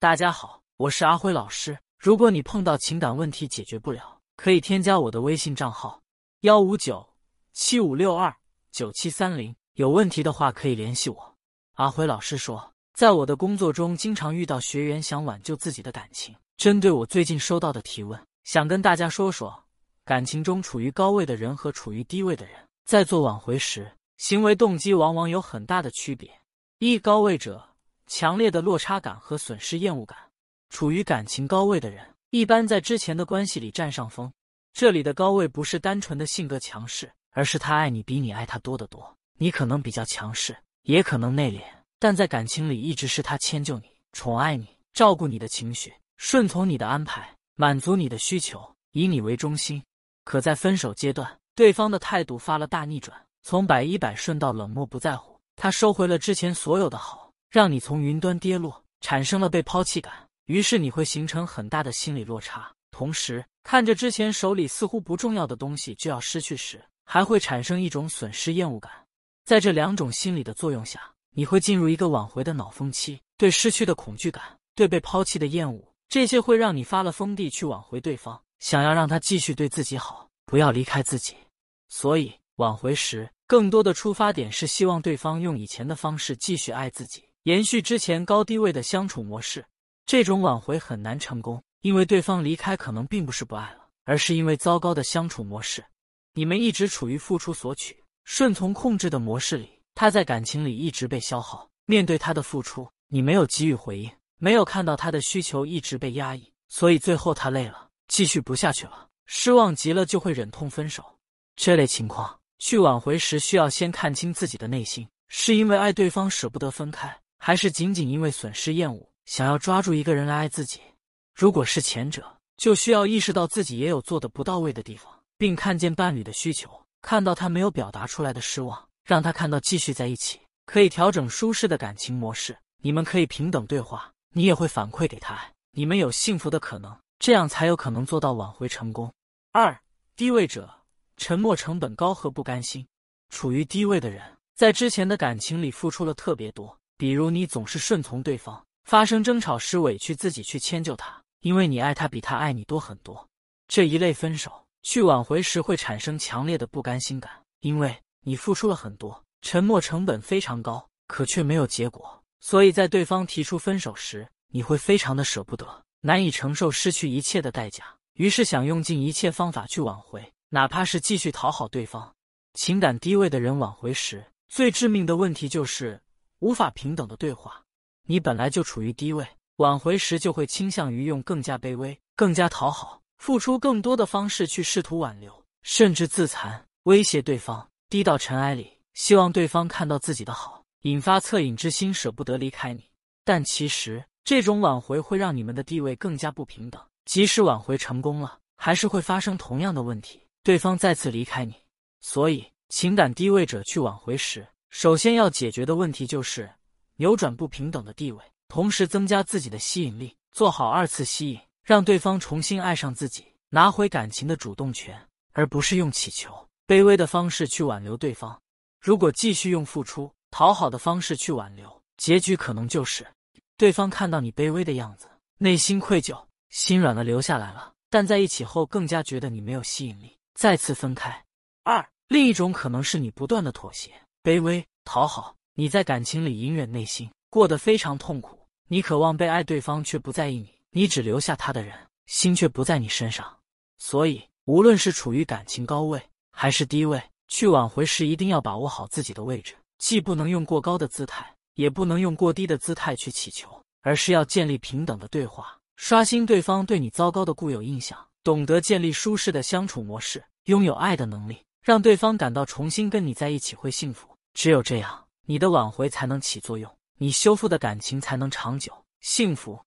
大家好，我是阿辉老师。如果你碰到情感问题解决不了，可以添加我的微信账号：幺五九七五六二九七三零。有问题的话可以联系我。阿辉老师说，在我的工作中，经常遇到学员想挽救自己的感情。针对我最近收到的提问，想跟大家说说，感情中处于高位的人和处于低位的人，在做挽回时，行为动机往往有很大的区别。一高位者。强烈的落差感和损失厌恶感，处于感情高位的人，一般在之前的关系里占上风。这里的高位不是单纯的性格强势，而是他爱你比你爱他多得多。你可能比较强势，也可能内敛，但在感情里一直是他迁就你、宠爱你、照顾你的情绪、顺从你的安排、满足你的需求，以你为中心。可在分手阶段，对方的态度发了大逆转，从百依百顺到冷漠不在乎，他收回了之前所有的好。让你从云端跌落，产生了被抛弃感，于是你会形成很大的心理落差。同时，看着之前手里似乎不重要的东西就要失去时，还会产生一种损失厌恶感。在这两种心理的作用下，你会进入一个挽回的脑风期，对失去的恐惧感，对被抛弃的厌恶，这些会让你发了疯地去挽回对方，想要让他继续对自己好，不要离开自己。所以，挽回时更多的出发点是希望对方用以前的方式继续爱自己。延续之前高低位的相处模式，这种挽回很难成功，因为对方离开可能并不是不爱了，而是因为糟糕的相处模式。你们一直处于付出索取、顺从控制的模式里，他在感情里一直被消耗。面对他的付出，你没有给予回应，没有看到他的需求一直被压抑，所以最后他累了，继续不下去了，失望极了就会忍痛分手。这类情况去挽回时，需要先看清自己的内心，是因为爱对方舍不得分开。还是仅仅因为损失厌恶，想要抓住一个人来爱自己？如果是前者，就需要意识到自己也有做的不到位的地方，并看见伴侣的需求，看到他没有表达出来的失望，让他看到继续在一起可以调整舒适的感情模式。你们可以平等对话，你也会反馈给他，你们有幸福的可能，这样才有可能做到挽回成功。二低位者，沉默成本高和不甘心。处于低位的人，在之前的感情里付出了特别多。比如你总是顺从对方，发生争吵时委屈自己去迁就他，因为你爱他比他爱你多很多。这一类分手去挽回时会产生强烈的不甘心感，因为你付出了很多，沉默成本非常高，可却没有结果。所以在对方提出分手时，你会非常的舍不得，难以承受失去一切的代价，于是想用尽一切方法去挽回，哪怕是继续讨好对方。情感低位的人挽回时，最致命的问题就是。无法平等的对话，你本来就处于低位，挽回时就会倾向于用更加卑微、更加讨好、付出更多的方式去试图挽留，甚至自残、威胁对方，低到尘埃里，希望对方看到自己的好，引发恻隐之心，舍不得离开你。但其实这种挽回会让你们的地位更加不平等，即使挽回成功了，还是会发生同样的问题，对方再次离开你。所以，情感低位者去挽回时。首先要解决的问题就是扭转不平等的地位，同时增加自己的吸引力，做好二次吸引，让对方重新爱上自己，拿回感情的主动权，而不是用乞求、卑微的方式去挽留对方。如果继续用付出、讨好的方式去挽留，结局可能就是对方看到你卑微的样子，内心愧疚，心软了留下来了，但在一起后更加觉得你没有吸引力，再次分开。二，另一种可能是你不断的妥协。卑微讨好，你在感情里隐忍内心，过得非常痛苦。你渴望被爱，对方却不在意你，你只留下他的人，心却不在你身上。所以，无论是处于感情高位还是低位，去挽回时一定要把握好自己的位置，既不能用过高的姿态，也不能用过低的姿态去乞求，而是要建立平等的对话，刷新对方对你糟糕的固有印象，懂得建立舒适的相处模式，拥有爱的能力，让对方感到重新跟你在一起会幸福。只有这样，你的挽回才能起作用，你修复的感情才能长久幸福。